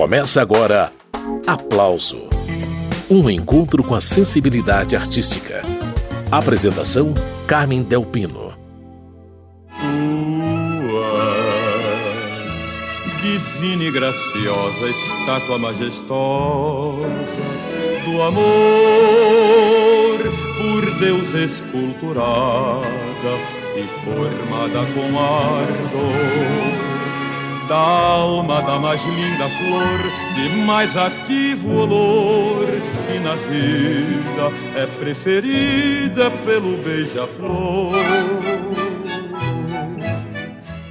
Começa agora Aplauso Um encontro com a sensibilidade artística. Apresentação: Carmen Delpino. Tuas, divina e graciosa estátua majestosa do amor, por Deus esculturada e formada com ardor da alma da mais linda flor, de mais ativo olor, que na vida é preferida pelo beija-flor.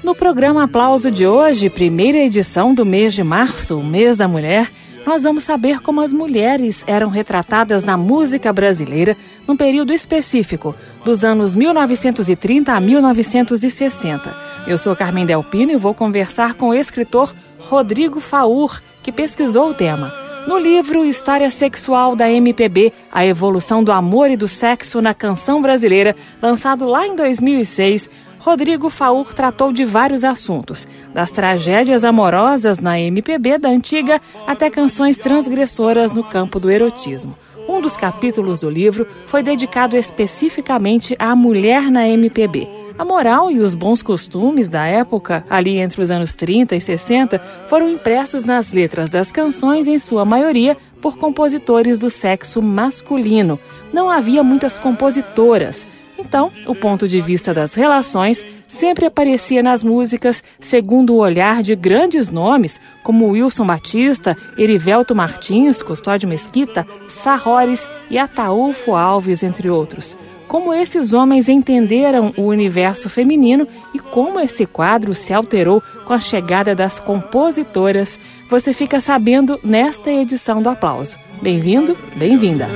No programa Aplauso de hoje, primeira edição do mês de março, o mês da mulher, nós vamos saber como as mulheres eram retratadas na música brasileira num período específico, dos anos 1930 a 1960. Eu sou Carmen Delpino e vou conversar com o escritor Rodrigo Faur, que pesquisou o tema. No livro História Sexual da MPB, a evolução do amor e do sexo na canção brasileira, lançado lá em 2006, Rodrigo Faur tratou de vários assuntos, das tragédias amorosas na MPB da antiga até canções transgressoras no campo do erotismo. Um dos capítulos do livro foi dedicado especificamente à mulher na MPB. A moral e os bons costumes da época, ali entre os anos 30 e 60, foram impressos nas letras das canções, em sua maioria por compositores do sexo masculino. Não havia muitas compositoras. Então, o ponto de vista das relações sempre aparecia nas músicas segundo o olhar de grandes nomes como Wilson Batista, Erivelto Martins, Custódio Mesquita, Sarrores e Ataúfo Alves, entre outros. Como esses homens entenderam o universo feminino e como esse quadro se alterou com a chegada das compositoras, você fica sabendo nesta edição do Aplauso. Bem-vindo, bem-vinda!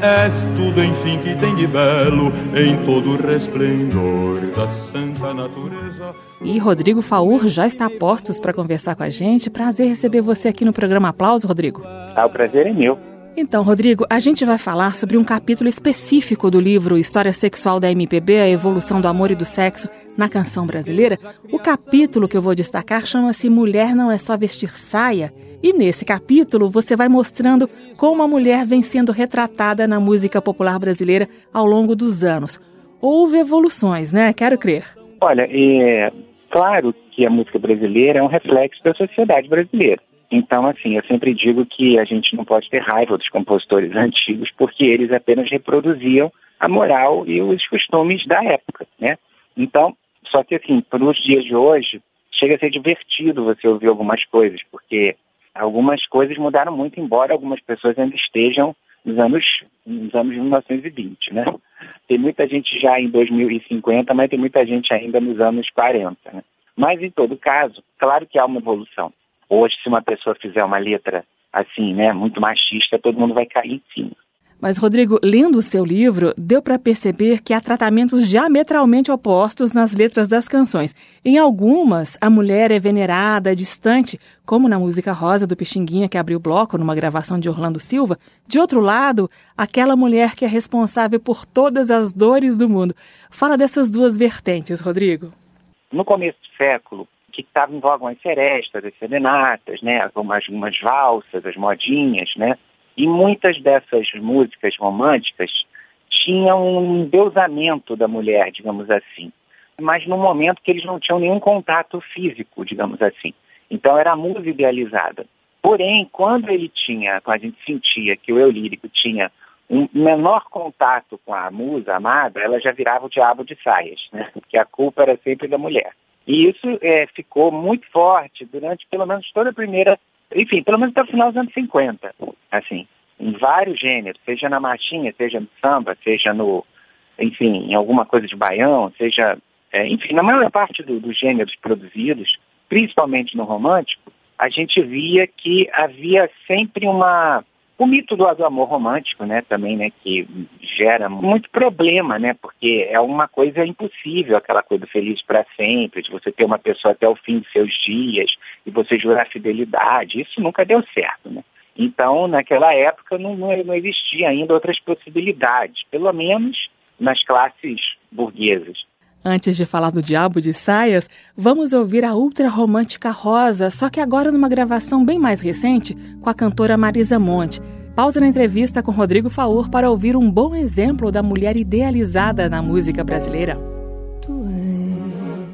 És tudo, enfim, que tem de belo em todo o resplendor da santa natureza. E Rodrigo Faur já está a postos para conversar com a gente. Prazer receber você aqui no programa Aplauso, Rodrigo. Ah, o prazer é meu. Então, Rodrigo, a gente vai falar sobre um capítulo específico do livro História Sexual da MPB, a evolução do amor e do sexo na canção brasileira. O capítulo que eu vou destacar chama-se Mulher não é só vestir saia. E nesse capítulo você vai mostrando como a mulher vem sendo retratada na música popular brasileira ao longo dos anos. Houve evoluções, né? Quero crer. Olha, é claro que a música brasileira é um reflexo da sociedade brasileira. Então, assim, eu sempre digo que a gente não pode ter raiva dos compositores antigos, porque eles apenas reproduziam a moral e os costumes da época, né? Então, só que assim, para os dias de hoje, chega a ser divertido você ouvir algumas coisas, porque algumas coisas mudaram muito, embora algumas pessoas ainda estejam nos anos, nos anos 1920, né? Tem muita gente já em 2050, mas tem muita gente ainda nos anos 40, né? Mas, em todo caso, claro que há uma evolução. Hoje, se uma pessoa fizer uma letra assim, né, muito machista, todo mundo vai cair em cima. Mas, Rodrigo, lendo o seu livro, deu para perceber que há tratamentos diametralmente opostos nas letras das canções. Em algumas, a mulher é venerada, distante, como na música Rosa do Pixinguinha, que abriu o bloco numa gravação de Orlando Silva. De outro lado, aquela mulher que é responsável por todas as dores do mundo. Fala dessas duas vertentes, Rodrigo. No começo do século, que estavam em voga as serestas, as serenatas, né, algumas, algumas valsas, as modinhas, né, e muitas dessas músicas românticas tinham um endeusamento da mulher, digamos assim, mas no momento que eles não tinham nenhum contato físico, digamos assim. Então era a musa idealizada. Porém, quando ele tinha, quando a gente sentia que o eu lírico tinha um menor contato com a musa amada, ela já virava o diabo de saias, né? Porque a culpa era sempre da mulher. E isso é, ficou muito forte durante pelo menos toda a primeira, enfim, pelo menos até o final dos anos 50, assim, em vários gêneros, seja na marchinha, seja no samba, seja no, enfim, em alguma coisa de baião, seja, é, enfim, na maior parte do, dos gêneros produzidos, principalmente no romântico, a gente via que havia sempre uma o mito do, amor romântico, né, também, né, que gera muito problema, né, porque é uma coisa impossível, aquela coisa feliz para sempre, de você ter uma pessoa até o fim de seus dias e você jurar fidelidade, isso nunca deu certo, né. Então, naquela época não, não, não existia ainda outras possibilidades, pelo menos nas classes burguesas. Antes de falar do Diabo de Saias, vamos ouvir a ultra romântica Rosa, só que agora numa gravação bem mais recente com a cantora Marisa Monte. Pausa na entrevista com Rodrigo Faur para ouvir um bom exemplo da mulher idealizada na música brasileira. Tu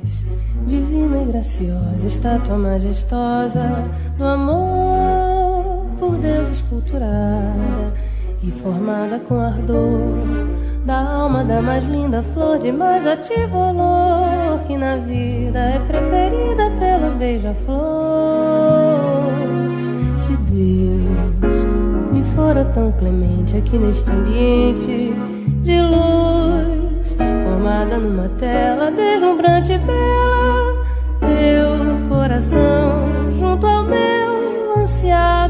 és divina e graciosa, estátua majestosa do amor por Deus esculturada e formada com ardor da alma da mais linda flor de mais ativo olor que na vida é preferida pelo beija-flor. Se Deus me fora tão clemente aqui neste ambiente de luz, formada numa tela deslumbrante e bela, teu coração junto ao meu ansiado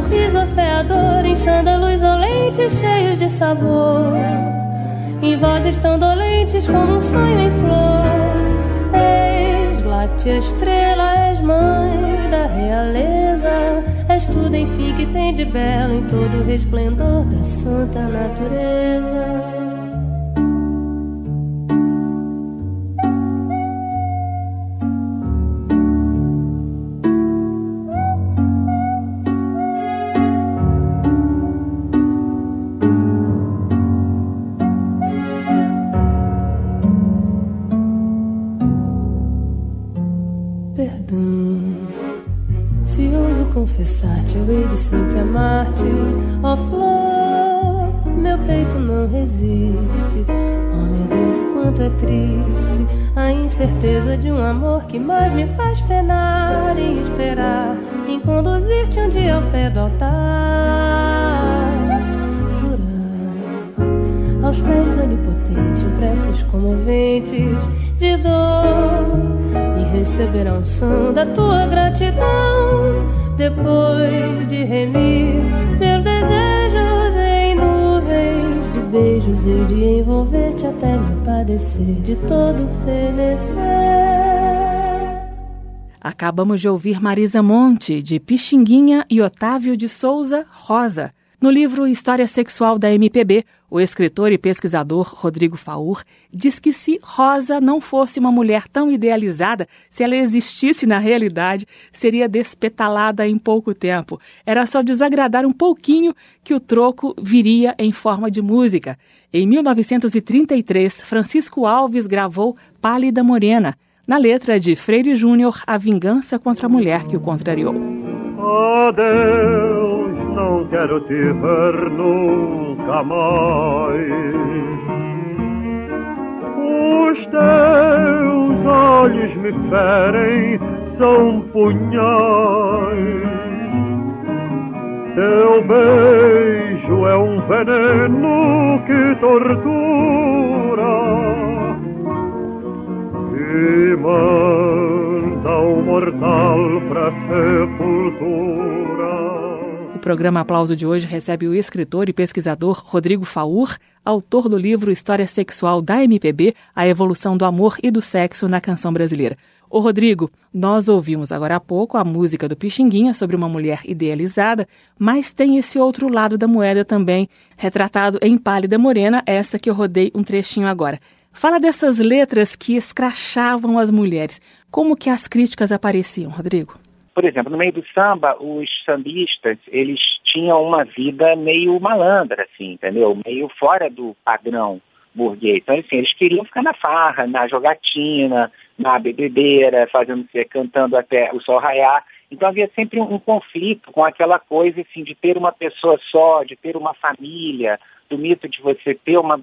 riso afeador em sândalos olentes cheios de sabor, em vozes tão dolentes como um sonho em flor. És late estrela, és mãe da realeza, és tudo enfim que tem de belo em todo o resplendor da santa natureza. Sempre amar-te. Ó oh, flor, meu peito não resiste. Oh meu Deus, o quanto é triste a incerteza de um amor que mais me faz penar e esperar em conduzir-te um dia ao pé do altar. Jurar aos pés do onipotente preces comoventes de dor e receber a unção da tua gratidão depois de remir meus desejos em nuvens de beijos e de envolver-te até me padecer de todo fenecer. Acabamos de ouvir Marisa Monte, de Pixinguinha e Otávio de Souza Rosa. No livro História Sexual da MPB, o escritor e pesquisador Rodrigo Faur diz que se Rosa não fosse uma mulher tão idealizada, se ela existisse na realidade, seria despetalada em pouco tempo. Era só desagradar um pouquinho que o troco viria em forma de música. Em 1933, Francisco Alves gravou Pálida Morena, na letra de Freire Júnior, A Vingança contra a Mulher que o contrariou. Adeus não quero te ver nunca mais. Os teus olhos me ferem, são punhais. Teu beijo é um veneno que tortura e manda o mortal pra sepultura programa Aplauso de hoje recebe o escritor e pesquisador Rodrigo Faur, autor do livro História Sexual da MPB, A Evolução do Amor e do Sexo na Canção Brasileira. Ô Rodrigo, nós ouvimos agora há pouco a música do Pixinguinha sobre uma mulher idealizada, mas tem esse outro lado da moeda também, retratado em Pálida Morena, essa que eu rodei um trechinho agora. Fala dessas letras que escrachavam as mulheres. Como que as críticas apareciam, Rodrigo? Por exemplo, no meio do samba, os sambistas, eles tinham uma vida meio malandra, assim, entendeu? Meio fora do padrão burguês. Então, assim, eles queriam ficar na farra, na jogatina, na bebedeira, fazendo, cantando até o sol raiar. Então havia sempre um, um, conflito com aquela coisa assim de ter uma pessoa só, de ter uma família, do mito de você ter uma,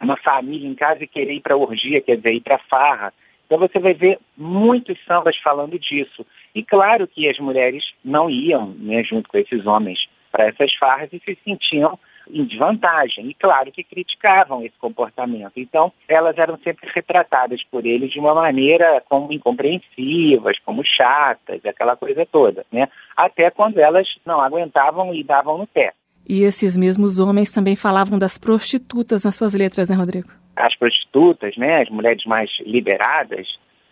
uma família em casa e querer ir para orgia, quer dizer, ir para farra. Então você vai ver muitos sambas falando disso. E claro que as mulheres não iam né, junto com esses homens para essas farras e se sentiam em desvantagem. E claro que criticavam esse comportamento. Então, elas eram sempre retratadas por eles de uma maneira como incompreensivas, como chatas, aquela coisa toda, né? Até quando elas não aguentavam e davam no pé. E esses mesmos homens também falavam das prostitutas nas suas letras, né, Rodrigo? As prostitutas, né, as mulheres mais liberadas,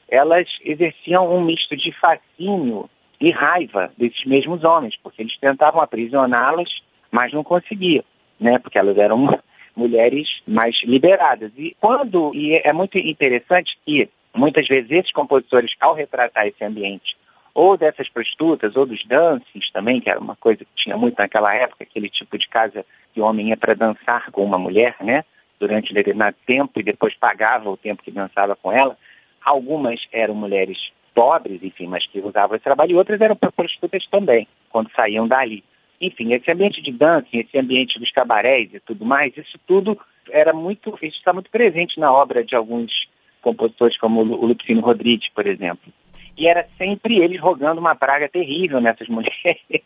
elas exerciam um misto de fascínio e raiva desses mesmos homens, porque eles tentavam aprisioná-las, mas não conseguiam, né? Porque elas eram mulheres mais liberadas. E quando e é muito interessante que muitas vezes esses compositores, ao retratar esse ambiente, ou dessas prostitutas, ou dos dances também, que era uma coisa que tinha muito naquela época, aquele tipo de casa que o homem ia para dançar com uma mulher, né? Durante um determinado tempo e depois pagava o tempo que dançava com ela. Algumas eram mulheres pobres, enfim, mas que usavam esse trabalho, e outras eram prostitutas também, quando saíam dali. Enfim, esse ambiente de dança, esse ambiente dos cabarés e tudo mais, isso tudo era muito, isso está muito presente na obra de alguns compositores como o Lupicino Rodrigues, por exemplo. E era sempre eles rogando uma praga terrível nessas mulheres,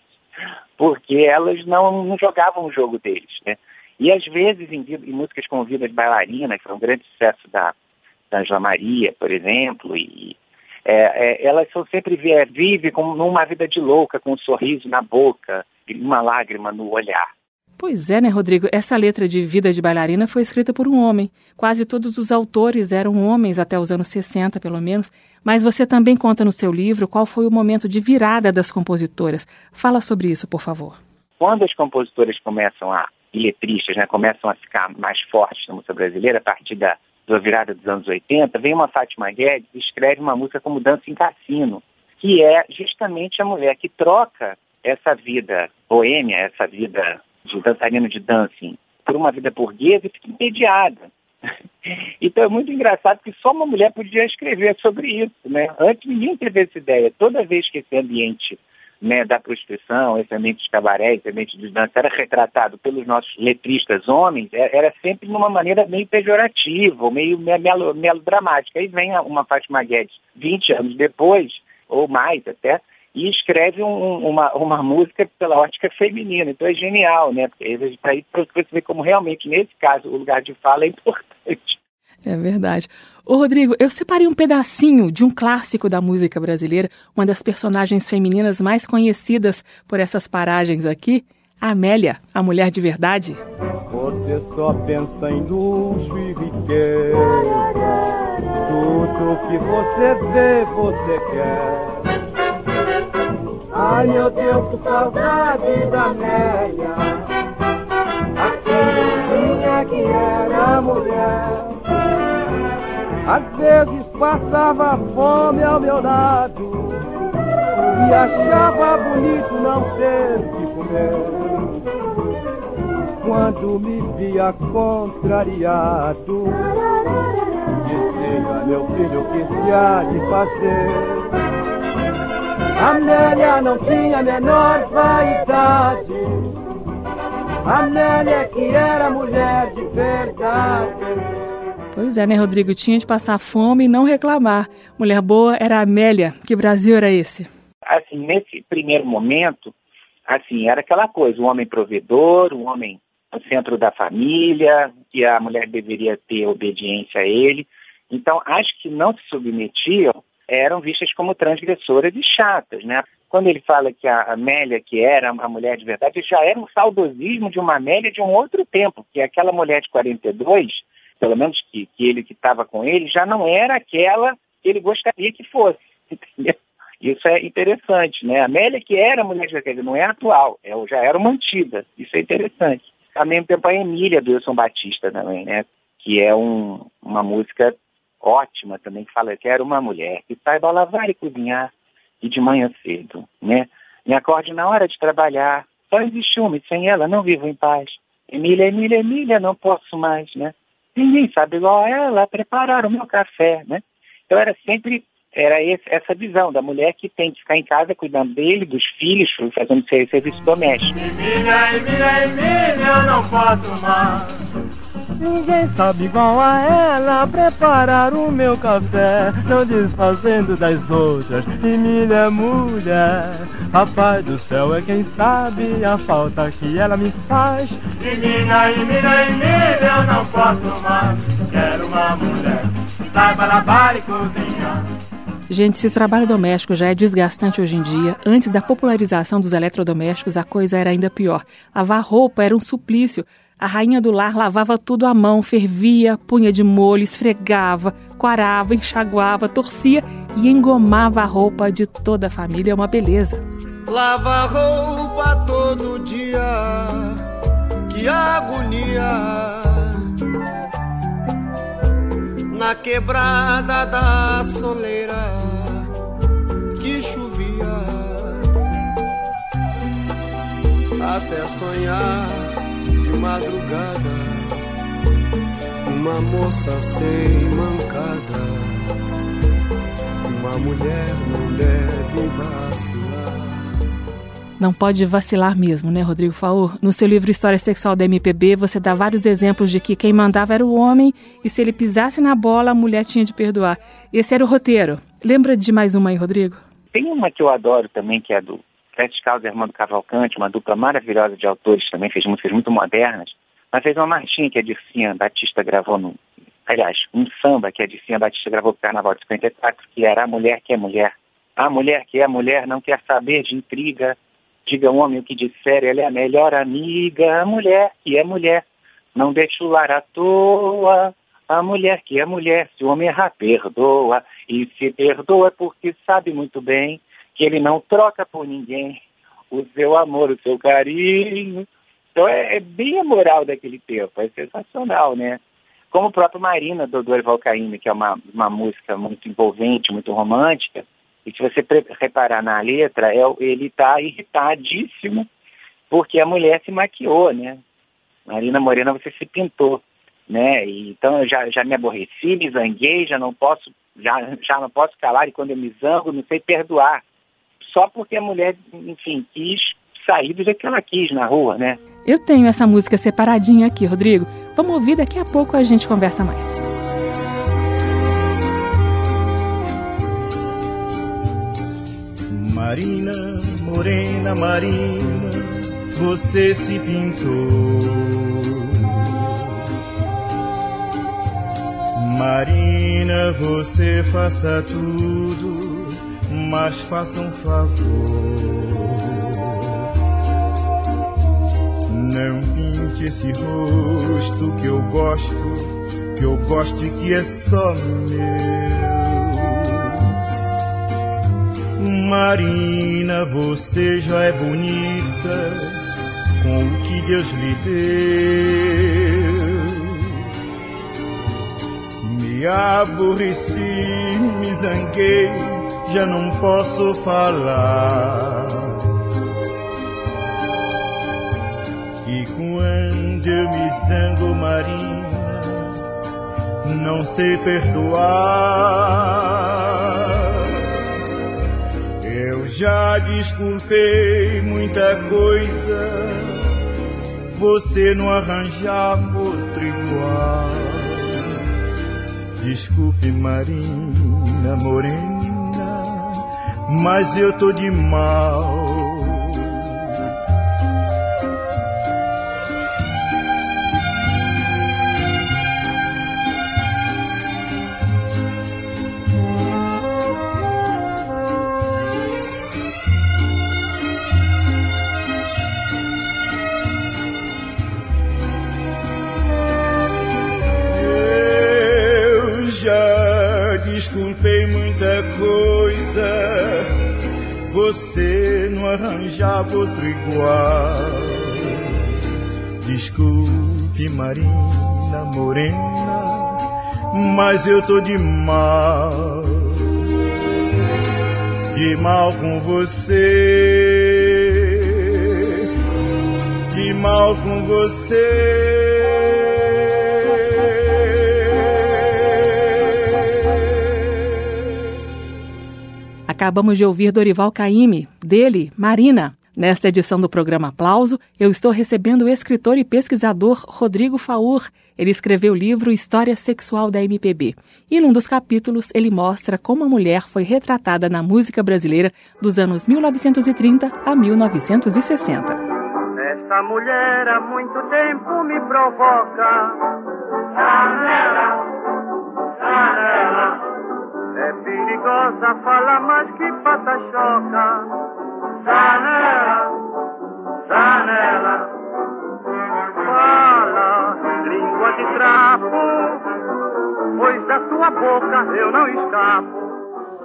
porque elas não, não jogavam o jogo deles, né? E às vezes em, em músicas como Vida de Bailarina, que foi um grande sucesso da, da Angela Maria, por exemplo, e é, é, elas são sempre vivem como numa vida de louca, com um sorriso na boca, uma lágrima no olhar. Pois é, né, Rodrigo? Essa letra de Vida de Bailarina foi escrita por um homem. Quase todos os autores eram homens até os anos 60, pelo menos. Mas você também conta no seu livro qual foi o momento de virada das compositoras. Fala sobre isso, por favor. Quando as compositoras começam a, e letristas, né, começam a ficar mais fortes na música brasileira, a partir da da virada dos anos 80, vem uma Fátima Guedes e escreve uma música como Dança em Cassino, que é justamente a mulher que troca essa vida boêmia, essa vida de dançarino de dancing, por uma vida burguesa e fica entediada. Então é muito engraçado que só uma mulher podia escrever sobre isso, né? Antes ninguém teve essa ideia. Toda vez que esse ambiente né, da prostituição, esse ambiente dos cabarés, esse ambiente de dança, era retratado pelos nossos letristas homens, é, era sempre de uma maneira meio pejorativa, meio melodramática. Aí vem uma Fátima Guedes, 20 anos depois, ou mais até, e escreve um, uma, uma música pela ótica feminina. Então é genial, né? Porque aí você vê como realmente, nesse caso, o lugar de fala é importante. É verdade. Ô Rodrigo, eu separei um pedacinho de um clássico da música brasileira, uma das personagens femininas mais conhecidas por essas paragens aqui, Amélia, a mulher de verdade. Você só pensa em luxo e riqueza. Tudo que você vê, você quer. Ai meu Deus, que saudade da Amélia. Aquela que era mulher. Às vezes passava fome ao meu lado e achava bonito não ter que comer. Quando me via contrariado, dizia meu filho que se há de fazer. Amélia não tinha a menor vaidade. Amélia que era mulher de verdade. Pois é, né, Rodrigo? Tinha de passar fome e não reclamar. Mulher boa era a Amélia. Que Brasil era esse? Assim, nesse primeiro momento, assim, era aquela coisa, o homem provedor, o homem no centro da família, que a mulher deveria ter obediência a ele. Então, as que não se submetiam eram vistas como transgressoras e chatas, né? Quando ele fala que a Amélia, que era a mulher de verdade, já era um saudosismo de uma Amélia de um outro tempo, que aquela mulher de 42 pelo menos que, que ele que estava com ele, já não era aquela que ele gostaria que fosse? Isso é interessante, né? A Amélia, que era mulher de verdade, não é atual, é, já era uma antiga. Isso é interessante. Ao mesmo tempo, a Emília do Wilson Batista também, né? Que é um, uma música ótima também, que fala que era uma mulher que saiba lavar e cozinhar e de manhã cedo, né? Me acorde na hora de trabalhar, só existe uma e sem ela não vivo em paz. Emília, Emília, Emília, não posso mais, né? Ninguém sabe igual a ela preparar o meu café, né? Então era sempre era esse, essa visão da mulher que tem que ficar em casa cuidando dele, dos filhos, fazendo serviço doméstico. Emília, Emília, Emília, eu não posso mais. Ninguém sabe igual a ela preparar o meu café, não desfazendo das outras. E minha mulher, rapaz do céu é quem sabe a falta que ela me faz. E mina, e mina, e mina, eu não posso mais. Quero uma mulher, saiba lavar e cozinhar. Gente, se o trabalho doméstico já é desgastante hoje em dia, antes da popularização dos eletrodomésticos a coisa era ainda pior. Lavar roupa era um suplício. A rainha do lar lavava tudo à mão, fervia, punha de molho, esfregava, quarava, enxaguava, torcia e engomava a roupa de toda a família. É uma beleza. Lava roupa todo dia, que agonia. Na quebrada da soleira que chovia, até sonhar de madrugada, uma moça sem mancada, uma mulher não deve vacilar. Não pode vacilar mesmo, né, Rodrigo Faur? No seu livro História Sexual da MPB, você dá vários exemplos de que quem mandava era o homem e se ele pisasse na bola, a mulher tinha de perdoar. Esse era o roteiro. Lembra de mais uma aí, Rodrigo? Tem uma que eu adoro também, que é do Sete Carlos e Armando Cavalcante, uma dupla maravilhosa de autores também, fez músicas muito modernas, mas fez uma marchinha que a Dircinha Batista gravou no... Aliás, um samba que a Dircinha Batista gravou pro Carnaval de 54, que era A Mulher que é Mulher. A mulher que é mulher não quer saber de intriga, Diga ao homem o que disser, ela é a melhor amiga. A mulher que é mulher, não deixa o lar à toa. A mulher que é mulher, se o homem errar, perdoa. E se perdoa é porque sabe muito bem que ele não troca por ninguém o seu amor, o seu carinho. Então é, é bem a moral daquele tempo, é sensacional, né? Como o próprio Marina, do Dorival Caymmi, que é uma, uma música muito envolvente, muito romântica, e se você reparar na letra, é, ele está irritadíssimo porque a mulher se maquiou, né? Marina Morena, você se pintou, né? E, então eu já, já me aborreci, me zanguei, já não posso, já, já não posso calar e quando eu me zango, não sei perdoar. Só porque a mulher, enfim, quis sair do jeito que ela quis na rua, né? Eu tenho essa música separadinha aqui, Rodrigo. Vamos ouvir, daqui a pouco a gente conversa mais. Marina, morena Marina, você se pintou. Marina, você faça tudo, mas faça um favor. Não pinte esse rosto que eu gosto, que eu gosto e que é só meu. Marina, você já é bonita com o que Deus lhe deu. Me aborreci, me zanguei, já não posso falar. E quando eu me zango, Marina, não sei perdoar. Já desculpei muita coisa, você não arranjava outro igual. Desculpe, Marina Morena, mas eu tô de mal. Igual. Desculpe, Marina Morena, mas eu tô de mal. De mal com você, de mal com você. Acabamos de ouvir Dorival Caymmi, dele, Marina. Nesta edição do programa Aplauso, eu estou recebendo o escritor e pesquisador Rodrigo Faur. Ele escreveu o livro História Sexual da MPB. E num dos capítulos, ele mostra como a mulher foi retratada na música brasileira dos anos 1930 a 1960. Esta mulher há muito tempo me provoca. Janela, janela. É perigosa, fala mais que pata choca. Tua boca eu não escapo.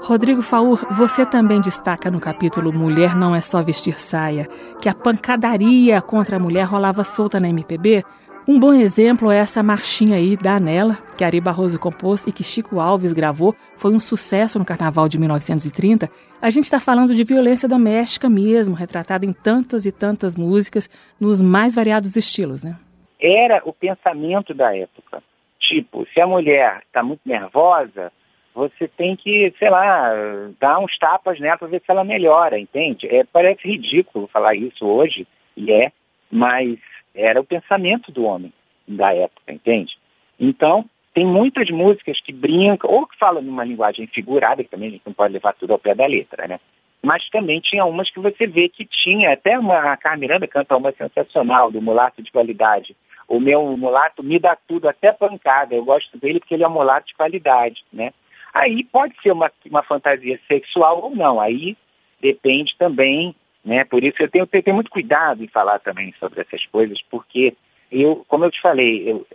Rodrigo Faur, você também destaca no capítulo Mulher Não É Só Vestir Saia que a pancadaria contra a mulher rolava solta na MPB um bom exemplo é essa marchinha aí da Anela, que Ari Barroso compôs e que Chico Alves gravou. Foi um sucesso no Carnaval de 1930. A gente está falando de violência doméstica mesmo, retratada em tantas e tantas músicas, nos mais variados estilos, né? Era o pensamento da época. Tipo, se a mulher está muito nervosa, você tem que, sei lá, dar uns tapas nela para ver se ela melhora, entende? É, parece ridículo falar isso hoje, e é, mas era o pensamento do homem da época, entende? Então, tem muitas músicas que brincam, ou que falam numa linguagem figurada, que também a gente não pode levar tudo ao pé da letra, né? Mas também tinha umas que você vê que tinha, até uma, a Carmen Miranda canta uma sensacional, do mulato de qualidade. O meu mulato me dá tudo, até pancada. Eu gosto dele porque ele é um mulato de qualidade, né? Aí pode ser uma, uma fantasia sexual ou não, aí depende também né? Por isso eu tenho, tenho muito cuidado em falar também sobre essas coisas, porque eu, como eu te falei, eu,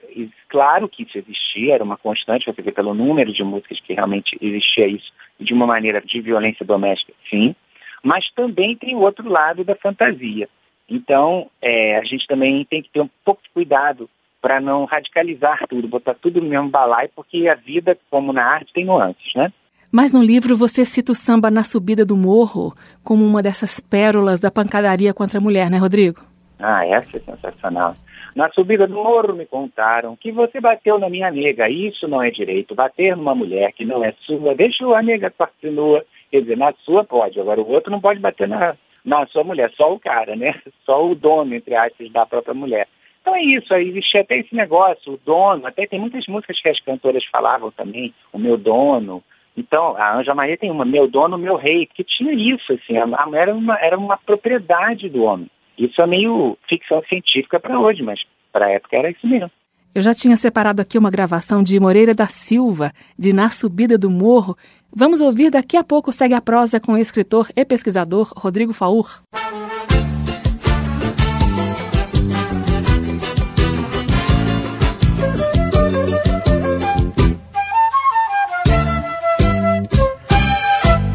claro que isso existia, era uma constante, você vê pelo número de músicas que realmente existia isso, de uma maneira de violência doméstica, sim, mas também tem o outro lado da fantasia. Então, é, a gente também tem que ter um pouco de cuidado para não radicalizar tudo, botar tudo no mesmo balaio, porque a vida, como na arte, tem nuances, né? Mas no livro você cita o samba Na Subida do Morro como uma dessas pérolas da pancadaria contra a mulher, né, Rodrigo? Ah, essa é sensacional. Na subida do morro me contaram que você bateu na minha nega. Isso não é direito. Bater numa mulher que não é sua, deixa a nega continua. Quer dizer, na sua pode, agora o outro não pode bater na, na sua mulher, só o cara, né? Só o dono, entre aspas, da própria mulher. Então é isso, aí existia até esse negócio, o dono, até tem muitas músicas que as cantoras falavam também, o meu dono, então, a Anja Maria tem uma, meu dono, meu rei, que tinha isso, assim, a, a era, uma, era uma propriedade do homem. Isso é meio ficção científica para hoje, mas para a época era isso mesmo. Eu já tinha separado aqui uma gravação de Moreira da Silva, de Na Subida do Morro. Vamos ouvir daqui a pouco segue a prosa com o escritor e pesquisador Rodrigo Faur.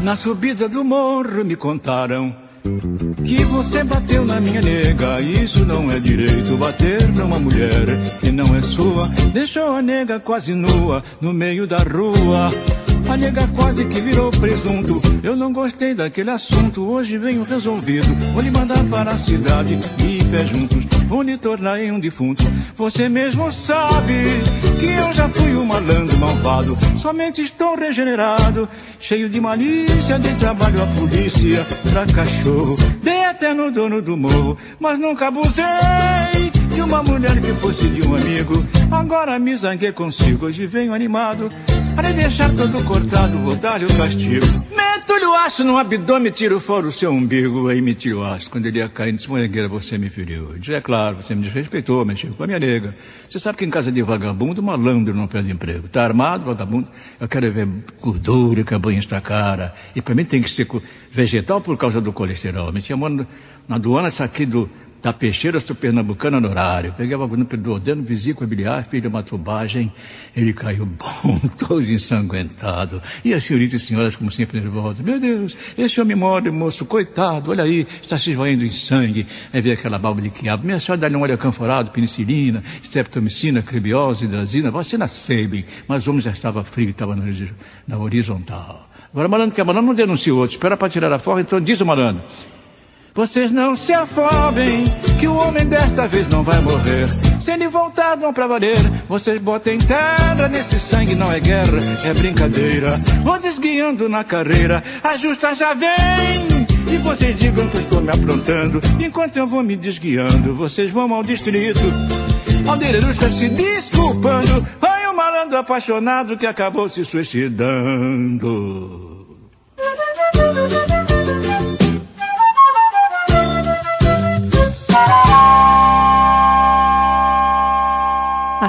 Na subida do morro me contaram que você bateu na minha nega. Isso não é direito, bater numa mulher que não é sua. Deixou a nega quase nua no meio da rua. A nega quase que virou presunto. Eu não gostei daquele assunto. Hoje venho resolvido. Vou lhe mandar para a cidade e pé juntos. Vou lhe tornar em um defunto. Você mesmo sabe que eu já fui um malandro malvado. Somente estou regenerado, cheio de malícia, de trabalho a polícia pra cachorro. Dei até no dono do morro, mas nunca abusei de uma mulher que fosse de um amigo. Agora me zanguei consigo, hoje venho animado. Para deixar todo cortado, vou dar-lhe o castigo. Meto-lhe o aço no abdômen, tiro fora o seu umbigo. Aí me tiro o aço. Quando ele ia cair, disse, morangueira, você me feriu. Eu disse, é claro, você me desrespeitou, mexeu com a minha nega. Você sabe que em casa de vagabundo, malandro não perde emprego. Tá armado, vagabundo? Eu quero ver gordura que a banha está cara. E para mim tem que ser vegetal por causa do colesterol. Me tinha na aduana, essa aqui do da peixeira pernambucana no horário. Peguei o bagulho do ordeno, vesícula biliar, fiz uma tubagem, ele caiu bom, todo ensanguentado. E as senhoritas e senhoras, como sempre, nervosas. Meu Deus, esse homem morre, moço, coitado, olha aí, está se esvaindo em sangue. É ver aquela balba de quiabo. Minha senhora dá-lhe um óleo canforado, penicilina, streptomicina, cribiose, hidrazina, vacina Sabin. Mas o homem já estava frio, estava na horizontal. Agora, malandro que é malandro, não denuncia o outro, espera para tirar a forra, então diz o malandro. Vocês não se afobem, que o homem desta vez não vai morrer. Se ele voltar, vão pra valer. Vocês botem terra nesse sangue, não é guerra, é brincadeira. Vou desguiando na carreira, a justa já vem. E vocês digam que eu estou me aprontando. Enquanto eu vou me desguiando, vocês vão ao distrito. Aldeiro está se desculpando. Ai, um malandro apaixonado que acabou se suicidando.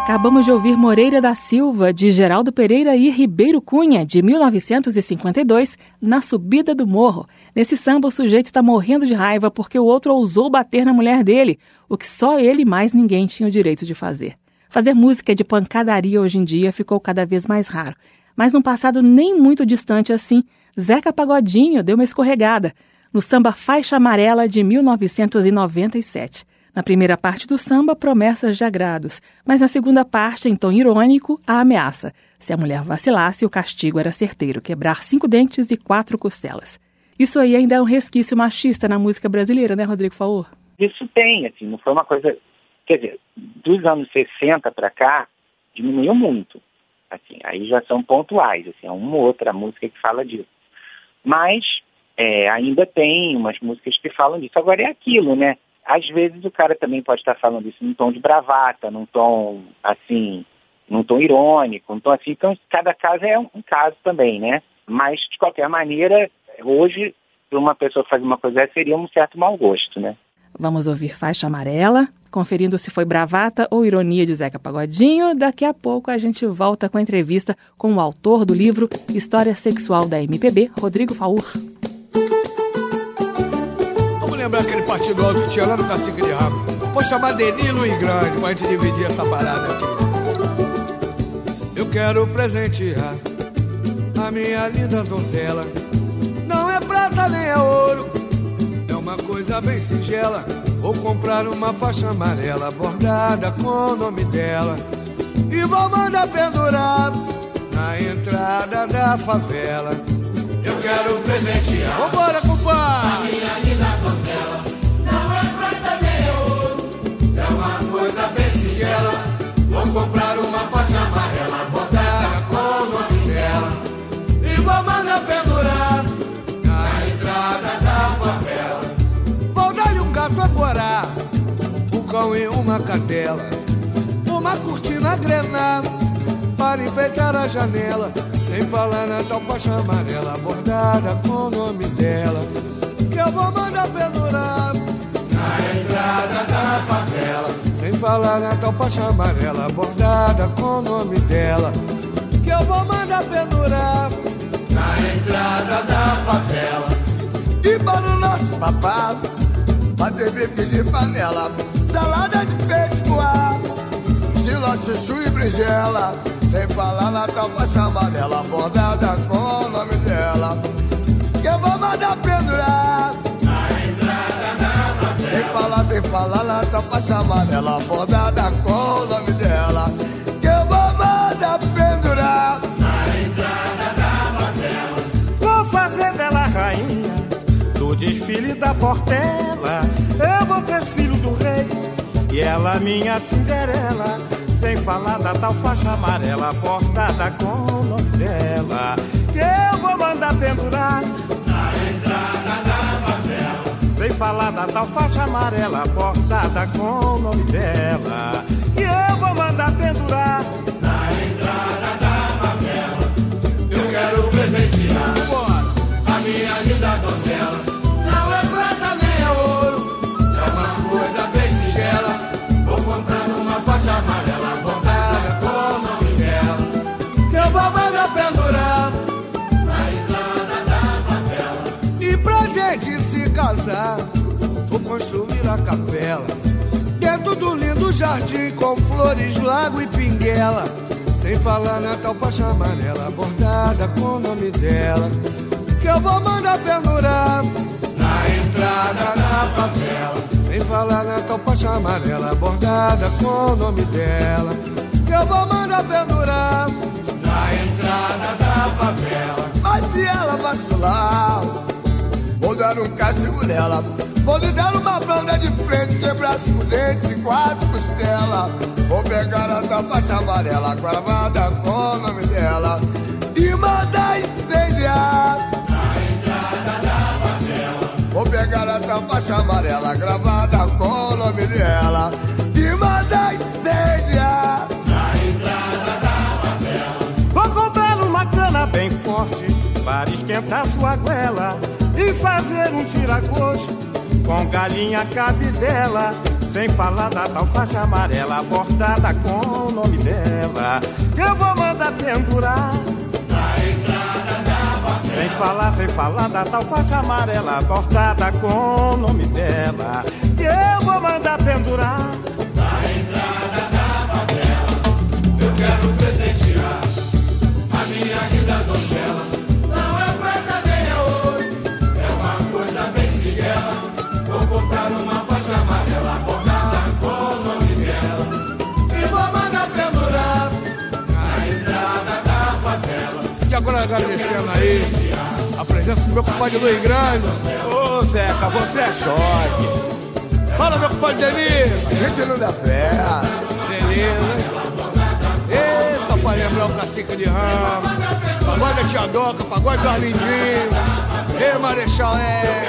Acabamos de ouvir Moreira da Silva, de Geraldo Pereira e Ribeiro Cunha, de 1952, Na Subida do Morro. Nesse samba, o sujeito está morrendo de raiva porque o outro ousou bater na mulher dele, o que só ele e mais ninguém tinha o direito de fazer. Fazer música de pancadaria hoje em dia ficou cada vez mais raro. Mas num passado nem muito distante assim, Zeca Pagodinho deu uma escorregada no samba Faixa Amarela de 1997. Na primeira parte do samba, promessas de agrados, mas na segunda parte, em tom irônico, a ameaça. Se a mulher vacilasse, o castigo era certeiro, quebrar cinco dentes e quatro costelas. Isso aí ainda é um resquício machista na música brasileira, né, Rodrigo Faur? Isso tem, assim, não foi uma coisa... Quer dizer, dos anos 60 para cá, diminuiu muito. Assim, aí já são pontuais, assim, é uma outra música que fala disso. Mas é, ainda tem umas músicas que falam disso. Agora é aquilo, né? Às vezes o cara também pode estar falando isso num tom de bravata, num tom assim, num tom irônico, num tom assim. Então, cada caso é um, caso também, né? Mas, de qualquer maneira, hoje, para uma pessoa fazer uma coisa dessa, seria um certo mau gosto, né? Vamos ouvir Faixa Amarela, conferindo se foi bravata ou ironia de Zeca Pagodinho. Daqui a pouco a gente volta com a entrevista com o autor do livro História Sexual da MPB, Rodrigo Faur lembrar aquele partido alto que tinha lá no Cacique de Rabo. Vou chamar Denilo e Grande pra gente dividir essa parada aqui. Eu quero presentear a minha linda donzela. Não é prata nem é ouro, é uma coisa bem singela. Vou comprar uma faixa amarela bordada com o nome dela. E vou mandar pendurar na entrada da favela. Eu quero presentear. Vambora, compadre! A minha linda donzela. Não é prata nem é ouro. É uma coisa bem singela. Vou comprar uma faixa amarela bordada com o nome dela. E vou mandar pendurar na entrada da favela. Vou dar-lhe um gato agora. Um cão e uma cadela. Uma cortina grenada para enfeitar a janela. Sem falar na tal faixa amarela bordada com o nome dela. Que eu vou mandar pendurar na entrada da favela. Sem falar na tal faixa amarela bordada com o nome dela. Que eu vou mandar pendurar na entrada da favela. E para o nosso papado, bater bife de panela, salada de peito coado, gila, chuchu e brinjela. Sem falar na tal faixa amarela bordada com o nome dela. Que eu vou mandar pendurar. Na entrada da favela Sem falar, sem falar na tal faixa amarela bordada com o nome dela. Que eu vou mandar pendurar. Na entrada da favela Vou fazer dela rainha Do desfile da Portela. Eu vou ser filho do rei E ela minha Cinderela sem falar da tal faixa amarela bordada com o nome dela. Que eu vou mandar pendurar na entrada da favela. Sem falar da tal faixa amarela bordada com o nome dela. Que eu vou mandar pendurar na entrada da favela. Eu quero presentear a minha linda donzela. Construir a capela. Dentro do lindo jardim com flores, lago e pinguela. Sem falar na tal faixa amarela bordada com o nome dela. Que eu vou mandar pendurar na entrada da favela. Sem falar na tal faixa amarela bordada com o nome dela. Que eu vou mandar pendurar na entrada da favela. Mas se ela vacilar Vou dar um castigo nela. Vou lhe dar uma banda de frente, quebrar cinco dentes e quatro costelas. Vou pegar a tua faixa amarela, gravada com o nome dela. E mandar incendiar na entrada da favela. pegar essa faixa amarela gravada com o nome dela e mandar incendiar na entrada da favela. Vou comprar uma cana bem forte para esquentar sua goela e fazer um tiragosto com galinha cabidela. Sem falar da tal faixa amarela bordada com o nome dela, que eu vou mandar pendurar na entrada da favela. Sem falar, sem falar da tal faixa amarela bordada com o nome dela, que eu vou mandar pendurar na entrada da favela. Eu quero presentear a minha linda donzela. Agora agradecendo aí a presença do meu compadre Luiz Grande. Ô Zeca, você é choque. Fala, meu compadre Denis. A gente não dá pé. Beleza. Essa pra lembrar o cacique de ramo. Pagode da Tia Doca, pagode do Arlindinho. Ei, Marechal, é.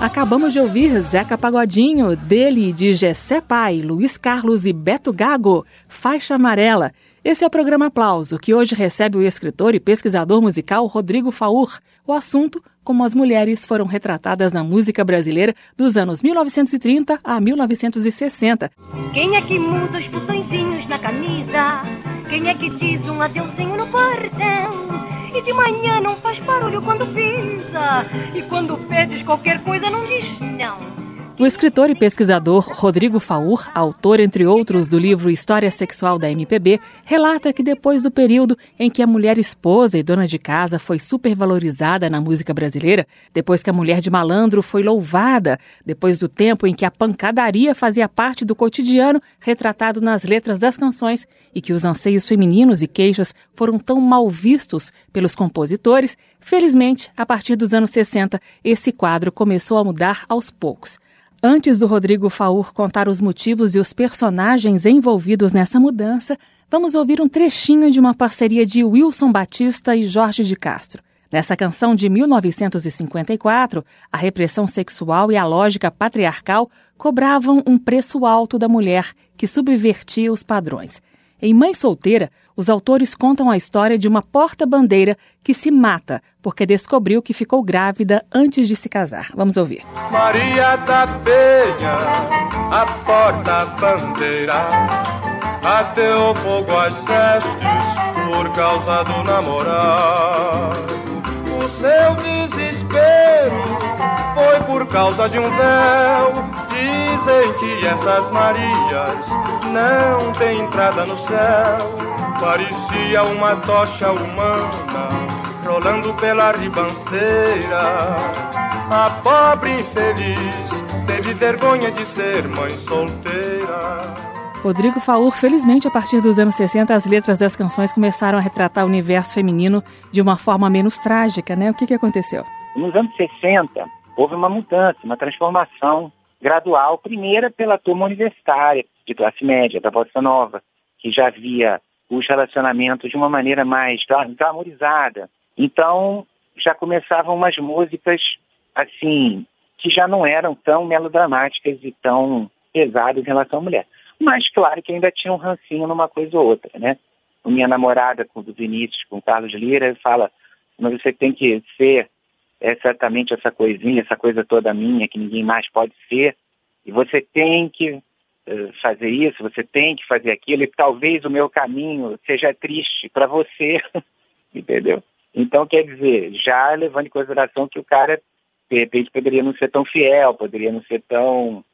Acabamos de ouvir Zeca Pagodinho, dele de Gessé Pai, Luiz Carlos e Beto Gago, Faixa Amarela. Esse é o programa Aplauso, que hoje recebe o escritor e pesquisador musical Rodrigo Faur. O assunto, como as mulheres foram retratadas na música brasileira dos anos 1930 a 1960. Quem é que muda os botõezinhos na camisa? Quem é que diz um adeuzinho no portão? E de manhã não faz barulho quando pisa. E quando pedes qualquer coisa não diz não. O escritor e pesquisador Rodrigo Faur, autor, entre outros, do livro História Sexual da MPB, relata que depois do período em que a mulher esposa e dona de casa foi supervalorizada na música brasileira, depois que a mulher de malandro foi louvada, depois do tempo em que a pancadaria fazia parte do cotidiano retratado nas letras das canções e que os anseios femininos e queixas foram tão mal vistos pelos compositores, felizmente, a partir dos anos 60, esse quadro começou a mudar aos poucos. Antes do Rodrigo Faur contar os motivos e os personagens envolvidos nessa mudança, vamos ouvir um trechinho de uma parceria de Wilson Batista e Jorge de Castro. Nessa canção de 1954, a repressão sexual e a lógica patriarcal cobravam um preço alto da mulher que subvertia os padrões. Em Mãe Solteira, os autores contam a história de uma porta-bandeira que se mata porque descobriu que ficou grávida antes de se casar. Vamos ouvir. Maria da Penha, a porta-bandeira, ateu fogo às vestes por causa do namorado. O seu desespero foi por causa de um véu. Dizem que essas Marias não têm entrada no céu. Parecia uma tocha humana rolando pela ribanceira. A pobre infeliz teve vergonha de ser mãe solteira. Rodrigo Faur, felizmente, a partir dos anos 60, as letras das canções começaram a retratar o universo feminino de uma forma menos trágica, né? O que, que aconteceu? Nos anos 60, houve uma mudança, uma transformação gradual, primeira pela turma universitária, de classe média, da Bossa Nova, que já via os relacionamentos de uma maneira mais glamorizada. Então, já começavam umas músicas, assim, que já não eram tão melodramáticas e tão pesadas em relação à mulher. Mas, claro, que ainda tinha um rancinho numa coisa ou outra, né? Minha namorada, com o Vinícius, com o Carlos Lira, fala, mas você tem que ser exatamente essa coisinha, essa coisa toda minha, que ninguém mais pode ser, e você tem que uh, fazer isso, você tem que fazer aquilo, e talvez o meu caminho seja triste para você, entendeu? Então, quer dizer, já levando em consideração que o cara, de repente, poderia não ser tão fiel, poderia não ser tão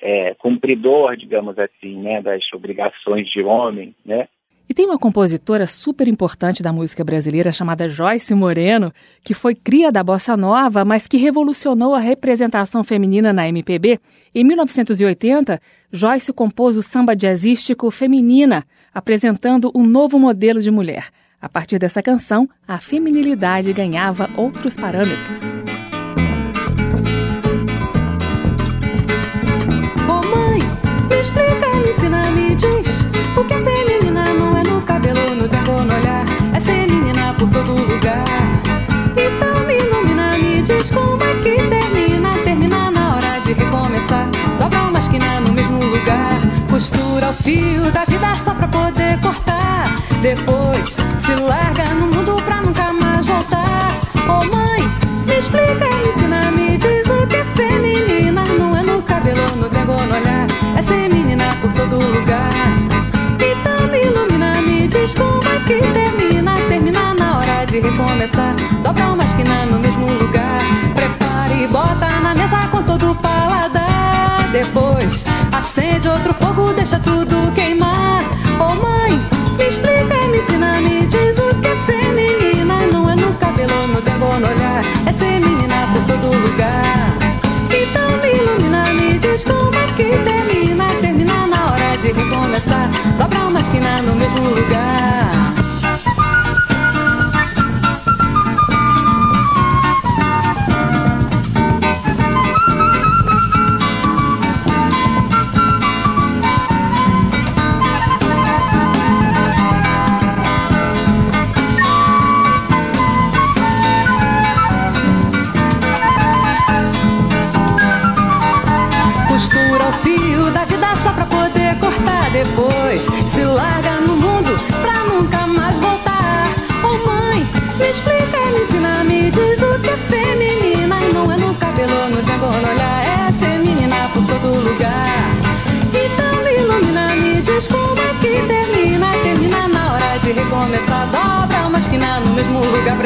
é, cumpridor, digamos assim, né, das obrigações de homem, né? E tem uma compositora super importante da música brasileira chamada Joyce Moreno, que foi cria da bossa nova, mas que revolucionou a representação feminina na MPB. Em 1980, Joyce compôs o samba jazzístico Feminina, apresentando um novo modelo de mulher. A partir dessa canção, a feminilidade ganhava outros parâmetros. Fio da vida só pra poder cortar. Depois se larga no mundo pra nunca mais voltar. Ô oh, mãe, me explica, ensina, me diz o que é feminina. Não é no cabelo, no dengo, no olhar. É ser menina por todo lugar. Então me ilumina, me diz como é que termina. Termina na hora de recomeçar. Dobra uma esquina no mesmo lugar. Prepare e bota na mesa com todo o paladar. Depois acende outro fogo, deixa tudo queimar. Oh mãe, me explica, me ensina, me diz o que é feminina. Não é no cabelo, no dengo, no olhar. É ser menina por todo lugar. Então me ilumina, me diz como é que termina. Termina na hora de recomeçar. Dobra uma esquina no mesmo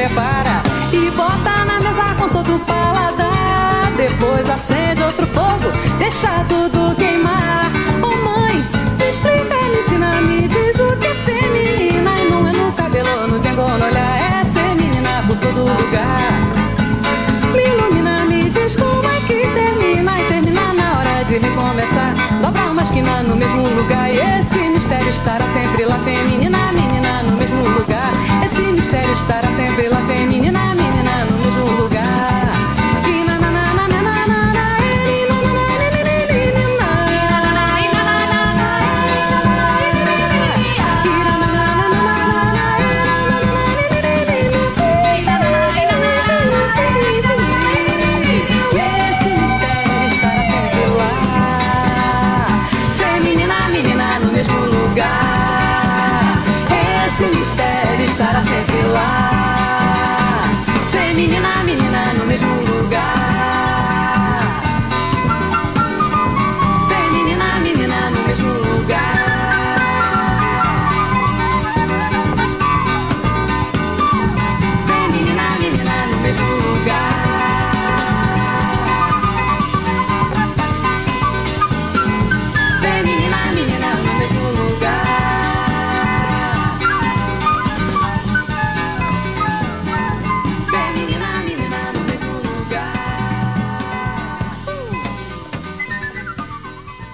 prepara. E bota na mesa com todo paladar. Depois acende outro fogo, deixa tudo queimar. Oh mãe, me explica, me ensina, me diz o que é feminina. E não é no cabelo, no dengo, no olhar. É ser menina por todo lugar. Me ilumina, me diz como é que termina. E termina na hora de recomeçar. Dobra uma esquina no mesmo lugar. E esse mistério estará sempre lá, feminina, menina no mesmo lugar. Esse mistério estará sempre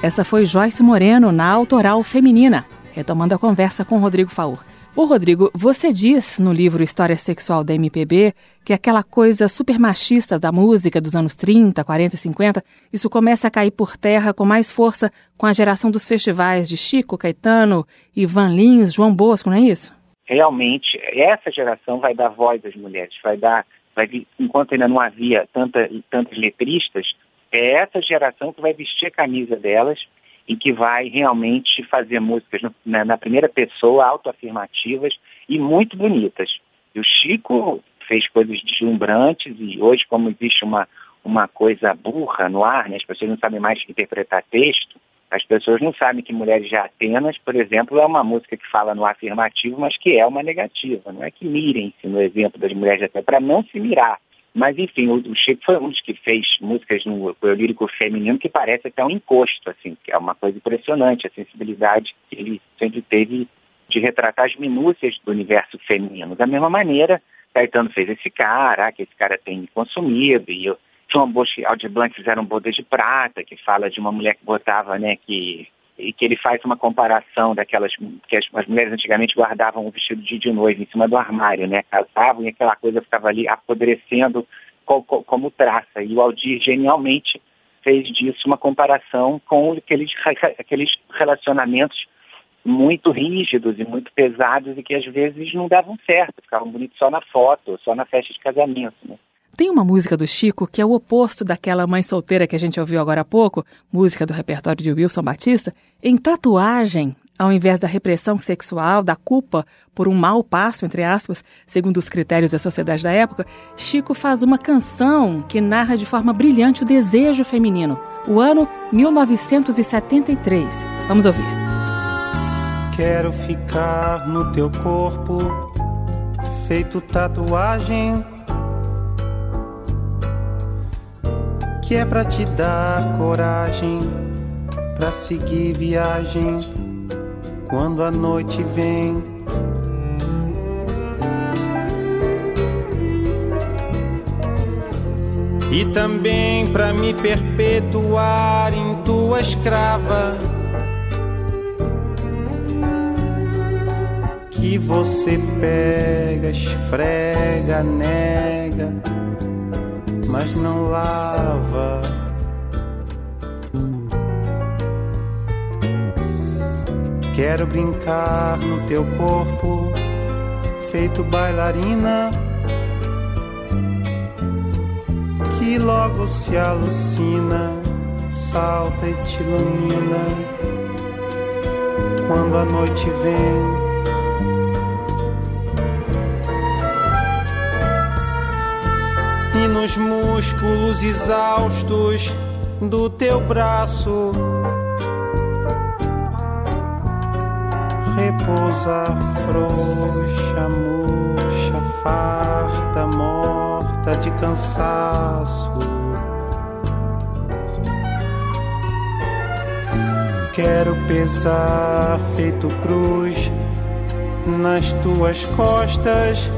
Essa foi Joyce Moreno na Autoral Feminina, retomando a conversa com Rodrigo Faur. Ô Rodrigo, você diz no livro História Sexual da MPB que aquela coisa super machista da música dos anos 30, 40 e 50, isso começa a cair por terra com mais força com a geração dos festivais de Chico, Caetano, Ivan Lins, João Bosco, não é isso? realmente essa geração vai dar voz às mulheres, vai dar, vai enquanto ainda não havia tanta, tantas letristas, é essa geração que vai vestir a camisa delas e que vai realmente fazer músicas na, na primeira pessoa, autoafirmativas e muito bonitas. E o Chico fez coisas deslumbrantes e hoje, como existe uma, uma coisa burra no ar, né, as pessoas não sabem mais interpretar texto, as pessoas não sabem que Mulheres de Atenas, por exemplo, é uma música que fala no afirmativo, mas que é uma negativa. Não é que mirem-se no exemplo das Mulheres de Atenas, para não se mirar. Mas, enfim, o, o Chico foi um dos que fez músicas no no lírico feminino que parece até um encosto, assim, que é uma coisa impressionante, a sensibilidade que ele sempre teve de retratar as minúcias do universo feminino. Da mesma maneira, Caetano fez esse cara, ah, que esse cara tem consumido, e o João Bosco e Aldir Blanc fizeram Bodas de Prata, que fala de uma mulher que botava, né, que e que ele faz uma comparação daquelas que as, as mulheres antigamente guardavam o vestido de, de noiva em cima do armário, né? Casavam e aquela coisa ficava ali apodrecendo co, co, como traça. E o Aldir genialmente fez disso uma comparação com aqueles, aqueles relacionamentos muito rígidos e muito pesados e que às vezes não davam certo, ficavam bonitos só na foto, só na festa de casamento. Né? Tem uma música do Chico que é o oposto daquela mãe solteira que a gente ouviu agora há pouco, música do repertório de Wilson Batista. Em tatuagem, ao invés da repressão sexual, da culpa por um mau passo, entre aspas, segundo os critérios da sociedade da época, Chico faz uma canção que narra de forma brilhante o desejo feminino. O ano 1973. Vamos ouvir. Quero ficar no teu corpo, feito tatuagem. Que é pra te dar coragem, pra seguir viagem quando a noite vem. E também para me perpetuar em tua escrava. Que você pega, esfrega, nega, mas não lava. Quero brincar no teu corpo, feito bailarina, que logo se alucina, salta e te ilumina. Quando a noite vem, nos músculos exaustos do teu braço repousa frouxa, murcha, farta, morta de cansaço. Quero pesar feito cruz nas tuas costas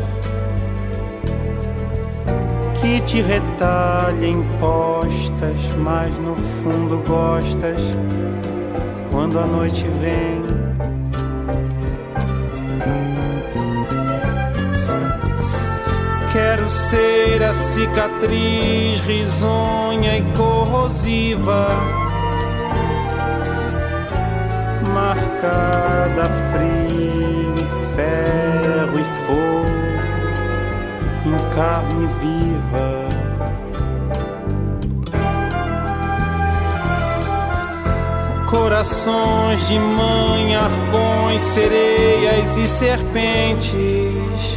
que te retalhem postas, mas no fundo gostas quando a noite vem. Quero ser a cicatriz risonha e corrosiva, marcada a frio, ferro carne viva. Corações de mãe, arpões, sereias e serpentes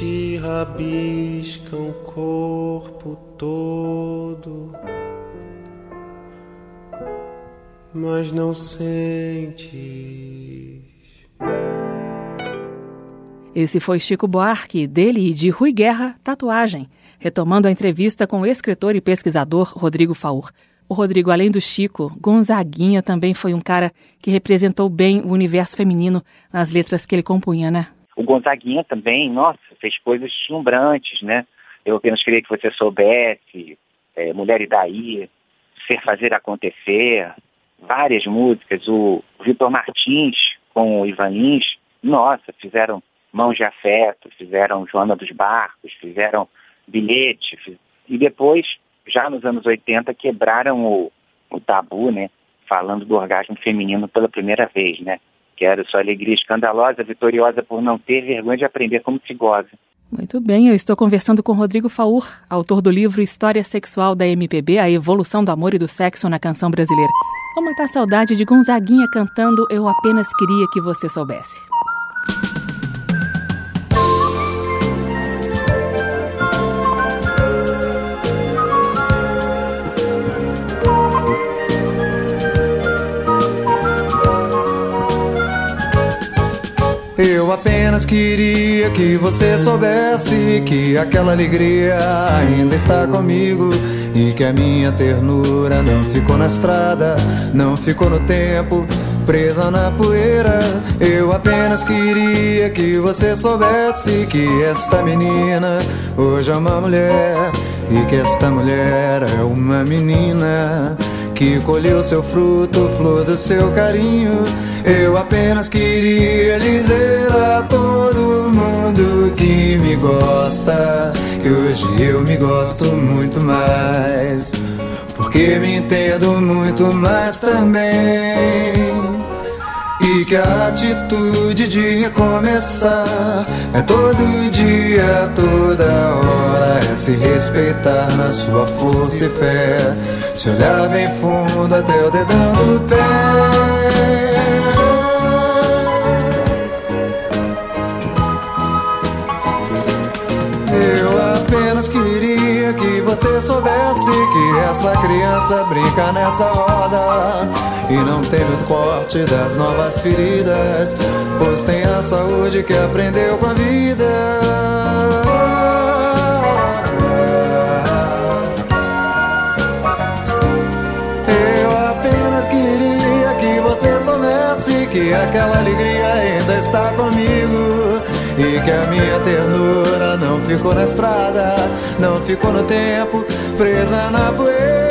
te rabiscam o corpo todo, mas não sentes. Esse foi Chico Buarque, dele e de Rui Guerra, Tatuagem, retomando a entrevista com o escritor e pesquisador Rodrigo Faur. O Rodrigo, além do Chico, Gonzaguinha também foi um cara que representou bem o universo feminino nas letras que ele compunha, né? O Gonzaguinha também, nossa, fez coisas deslumbrantes, né? Eu apenas queria que você soubesse, é, Mulher e Daí, Ser Fazer Acontecer, várias músicas. O Vitor Martins com o Ivanins, nossa, fizeram Mãos de Afeto, fizeram Joana dos Barcos, fizeram Bilhete. Fiz... E depois, já nos anos 80, quebraram o, o tabu, né? Falando do orgasmo feminino pela primeira vez, né? Quero sua alegria escandalosa, vitoriosa por não ter vergonha de aprender como se goza. Muito bem, eu estou conversando com Rodrigo Faur, autor do livro História Sexual da MPB, a evolução do amor e do sexo na canção brasileira. Vou matar a saudade de Gonzaguinha cantando Eu Apenas Queria Que Você Soubesse. Eu apenas queria que você soubesse que aquela alegria ainda está comigo e que a minha ternura não ficou na estrada, não ficou no tempo, presa na poeira. Eu apenas queria que você soubesse que esta menina hoje é uma mulher e que esta mulher é uma menina que colheu seu fruto, flor do seu carinho. Eu apenas queria dizer a todo mundo que me gosta, que hoje eu me gosto muito mais, porque me entendo muito mais também. Que a atitude de recomeçar é todo dia, toda hora, é se respeitar na sua força e fé, se olhar bem fundo até o dedão do pé. Você soubesse que essa criança brinca nessa roda e não tem medo corte das novas feridas, pois tem a saúde que aprendeu com a vida. Eu apenas queria que você soubesse que aquela alegria e que a minha ternura não ficou na estrada, não ficou no tempo, presa na poeira.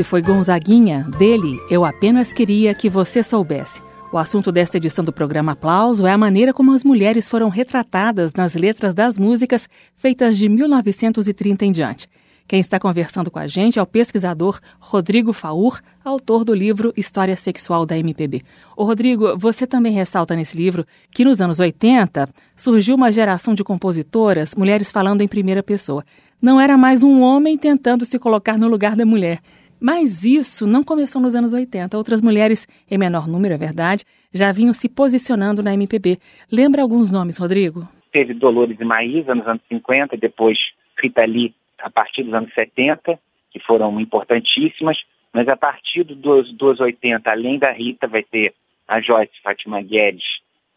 Esse foi Gonzaguinha, dele Eu Apenas Queria Que Você Soubesse. O assunto desta edição do programa Aplauso é a maneira como as mulheres foram retratadas nas letras das músicas feitas de 1930 em diante. Quem está conversando com a gente é o pesquisador Rodrigo Faur, autor do livro História Sexual da MPB. Ô Rodrigo, você também ressalta nesse livro que nos anos 80 surgiu uma geração de compositoras, mulheres falando em primeira pessoa. Não era mais um homem tentando se colocar no lugar da mulher. Mas isso não começou nos anos 80. Outras mulheres, em menor número, é verdade, já vinham se posicionando na MPB. Lembra alguns nomes, Rodrigo? Teve Dolores e Maísa nos anos 50, depois Rita Lee a partir dos anos 70, que foram importantíssimas, mas a partir dos, dos 80, além da Rita, vai ter a Joyce Fátima Guedes,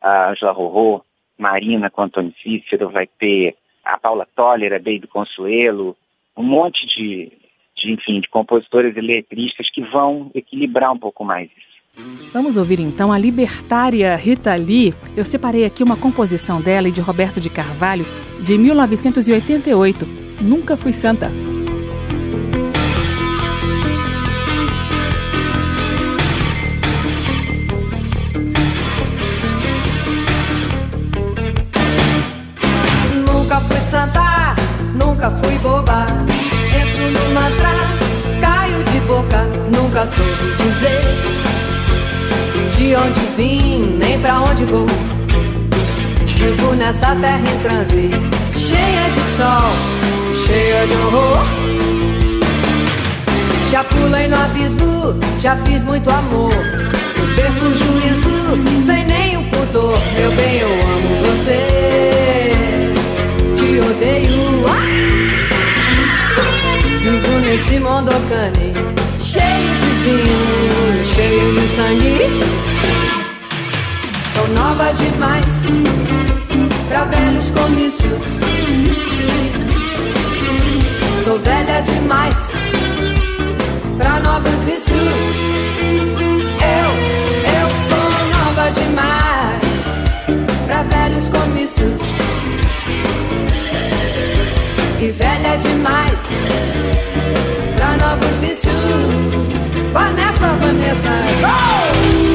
a Angela Rorô, Marina com Antônio Cícero, vai ter a Paula Toller, a Baby Consuelo, um monte de, de, enfim, de compositores e letristas que vão equilibrar um pouco mais isso. Vamos ouvir então a libertária Rita Lee. Eu separei aqui uma composição dela e de Roberto de Carvalho de 1988. Nunca fui santa. Nunca soube dizer de onde vim, nem pra onde vou. Vivo nessa terra em transe, cheia de sol, cheia de horror. Já pulei no abismo, já fiz muito amor. Eu perco o juízo, sem nenhum pudor. Meu bem, eu amo você, te odeio. Ah! Vivo nesse mondocane, cheio de vinho, cheio de sangue. Sou nova demais pra velhos comícios. Sou velha demais pra novos vícios. Eu, eu sou nova demais pra velhos comícios. E velha demais novos vícios. Vanessa, Vanessa, go!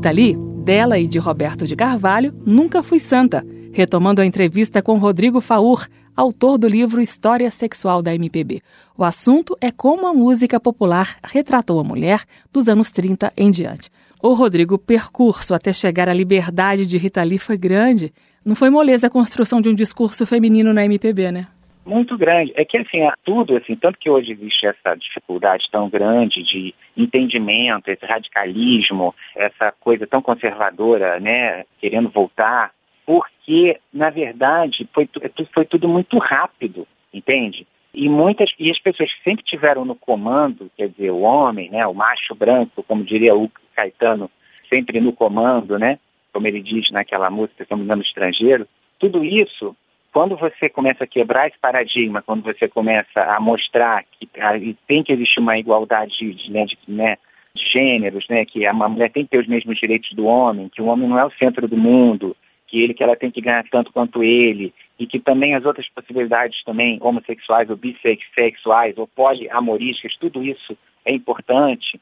Rita Lee, dela e de Roberto de Carvalho, Nunca Fui Santa, retomando a entrevista com Rodrigo Faur, autor do livro História Sexual da MPB. O assunto é como a música popular retratou a mulher dos anos 30 em diante. O Rodrigo, percurso até chegar à liberdade de Rita Lee foi grande. Não foi moleza a construção de um discurso feminino na MPB, né? Muito grande. É que assim, tudo, assim, tanto que hoje existe essa dificuldade tão grande de entendimento, esse radicalismo, essa coisa tão conservadora, né, querendo voltar, porque, na verdade, foi, foi tudo muito rápido, entende? E muitas e as pessoas que sempre tiveram no comando, quer dizer, o homem, né, o macho branco, como diria o Caetano, sempre no comando, né, como ele diz naquela música, estamos no estrangeiro, tudo isso quando você começa a quebrar esse paradigma, quando você começa a mostrar que tem que existir uma igualdade de, né, de, né, de gêneros, né, que a mulher tem que ter os mesmos direitos do homem, que o homem não é o centro do mundo, que ele que ela tem que ganhar tanto quanto ele, e que também as outras possibilidades também homossexuais ou bissexuais ou poliamorísticas, tudo isso é importante.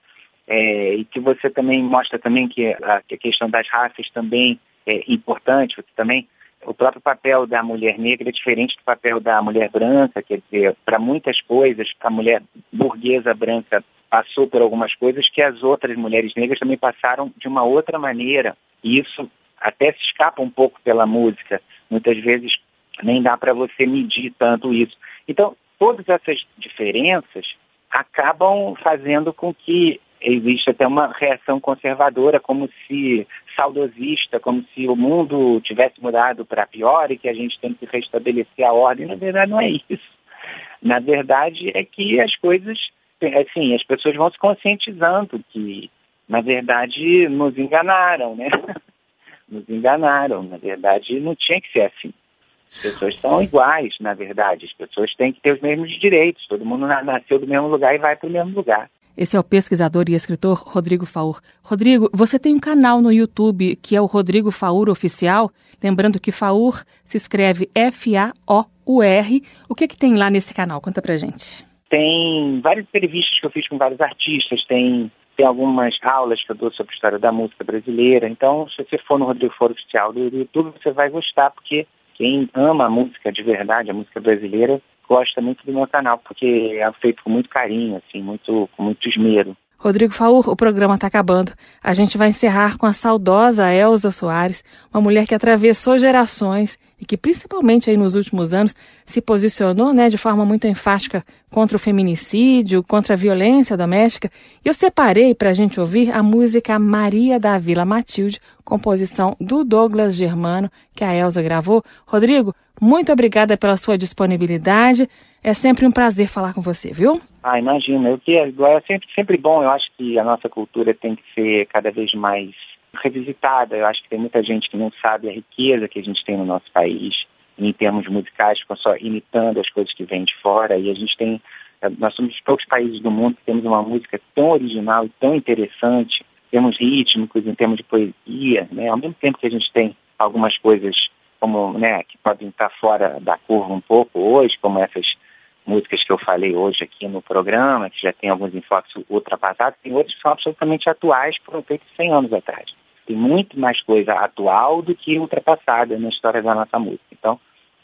É, e que você também mostra também que a, que a questão das raças também é importante, você também o próprio papel da mulher negra é diferente do papel da mulher branca, quer dizer, para muitas coisas, a mulher burguesa branca passou por algumas coisas que as outras mulheres negras também passaram de uma outra maneira. E isso até se escapa um pouco pela música. Muitas vezes nem dá para você medir tanto isso. Então, todas essas diferenças acabam fazendo com que existe até uma reação conservadora, como se saudosista, como se o mundo tivesse mudado para pior e que a gente tem que restabelecer a ordem. Na verdade, não é isso. Na verdade, é que as coisas, assim, as pessoas vão se conscientizando que, na verdade, nos enganaram, né? Nos enganaram. Na verdade, não tinha que ser assim. As pessoas são iguais, na verdade. As pessoas têm que ter os mesmos direitos. Todo mundo nasceu do mesmo lugar e vai para o mesmo lugar. Esse é o pesquisador e escritor Rodrigo Faur. Rodrigo, você tem um canal no YouTube que é o Rodrigo Faur Oficial. Lembrando que Faur se escreve F-A-O-U-R. O que, que tem lá nesse canal? Conta pra gente. Tem várias entrevistas que eu fiz com vários artistas, tem, tem algumas aulas que eu dou sobre a história da música brasileira. Então, se você for no Rodrigo Faur Oficial do YouTube, você vai gostar, porque quem ama a música de verdade, a música brasileira, gosta muito do meu canal, porque é feito com muito carinho, assim, muito, com muito esmero. Rodrigo Faur, o programa está acabando. A gente vai encerrar com a saudosa Elza Soares, uma mulher que atravessou gerações e que, principalmente aí nos últimos anos, se posicionou né, de forma muito enfática contra o feminicídio, contra a violência doméstica. E eu separei para a gente ouvir a música Maria da Vila Matilde, composição do Douglas Germano, que a Elza gravou. Rodrigo, muito obrigada pela sua disponibilidade. É sempre um prazer falar com você, viu? Ah, imagina. Eu que é, é sempre, sempre bom. Eu acho que a nossa cultura tem que ser cada vez mais revisitada. Eu acho que tem muita gente que não sabe a riqueza que a gente tem no nosso país em termos musicais, ficam só imitando as coisas que vêm de fora. E a gente tem, eh, nós somos os poucos países do mundo que temos uma música tão original e tão interessante, em termos rítmicos, em termos de poesia, né? Ao mesmo tempo que a gente tem algumas coisas como, né, que podem estar fora da curva um pouco hoje, como essas músicas que eu falei hoje aqui no programa, que já tem alguns enfoques ultrapassados, tem outros que são absolutamente atuais, foram feitos 100 anos atrás. Tem muito mais coisa atual do que ultrapassada na história da nossa música. Então,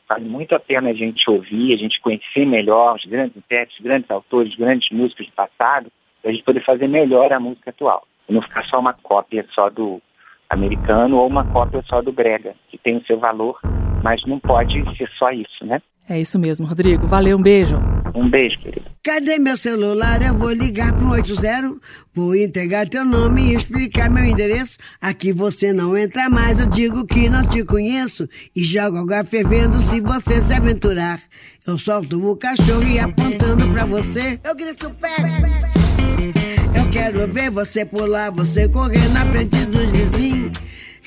vale muito a pena a gente ouvir, a gente conhecer melhor os grandes intérpretes, grandes autores, grandes músicos do passado, para a gente poder fazer melhor a música atual. E não ficar só uma cópia só do americano ou uma cópia só do brega, que tem o seu valor, mas não pode ser só isso, né? É isso mesmo, Rodrigo. Valeu, um beijo. Um beijo, querido. Cadê meu celular? Eu vou ligar pro 80. Vou entregar teu nome e explicar meu endereço. Aqui você não entra mais, eu digo que não te conheço. E jogo água fervendo se você se aventurar. Eu solto o cachorro e apontando pra pra você. Eu grito pé. Eu quero ver você pular, você correr na frente dos vizinhos.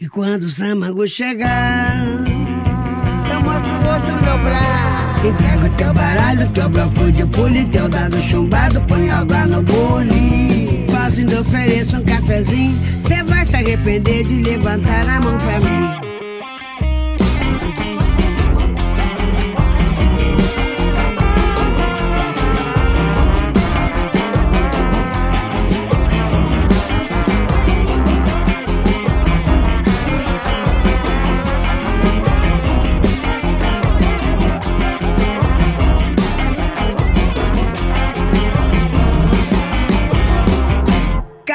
E quando o Samango chegar, eu mostro o rosto no meu braço. Entrega o teu baralho, teu bloco de pule, teu dado chumbado, põe água no bule. Faço ainda ofereço um cafezinho, cê vai se arrepender de levantar a mão pra mim.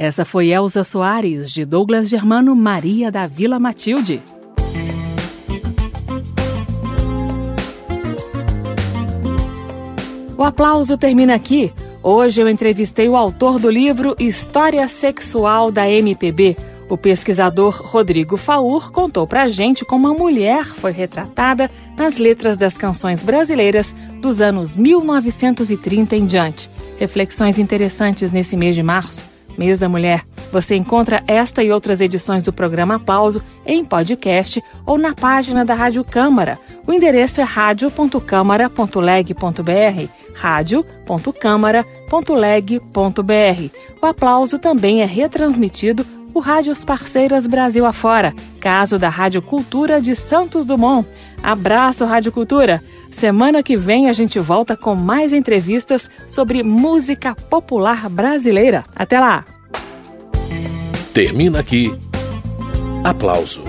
Essa foi Elza Soares, de Douglas Germano Maria da Vila Matilde. O aplauso termina aqui. Hoje eu entrevistei o autor do livro História Sexual da MPB. O pesquisador Rodrigo Faur contou pra gente como a mulher foi retratada nas letras das canções brasileiras dos anos 1930 em diante. Reflexões interessantes nesse mês de março mês da mulher. Você encontra esta e outras edições do programa Aplauso em podcast ou na página da Rádio Câmara. O endereço é radio.câmara.leg.br radio.câmara.leg.br. O aplauso também é retransmitido por rádios parceiras Brasil afora, caso da Rádio Cultura de Santos Dumont. Abraço, Rádio Cultura! Semana que vem a gente volta com mais entrevistas sobre música popular brasileira. Até lá! Termina aqui. Aplauso.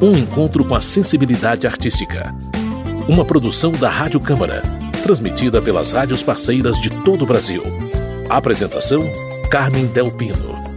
Um encontro com a sensibilidade artística. Uma produção da Rádio Câmara, transmitida pelas rádios parceiras de todo o Brasil. Apresentação: Carmen Del Pino.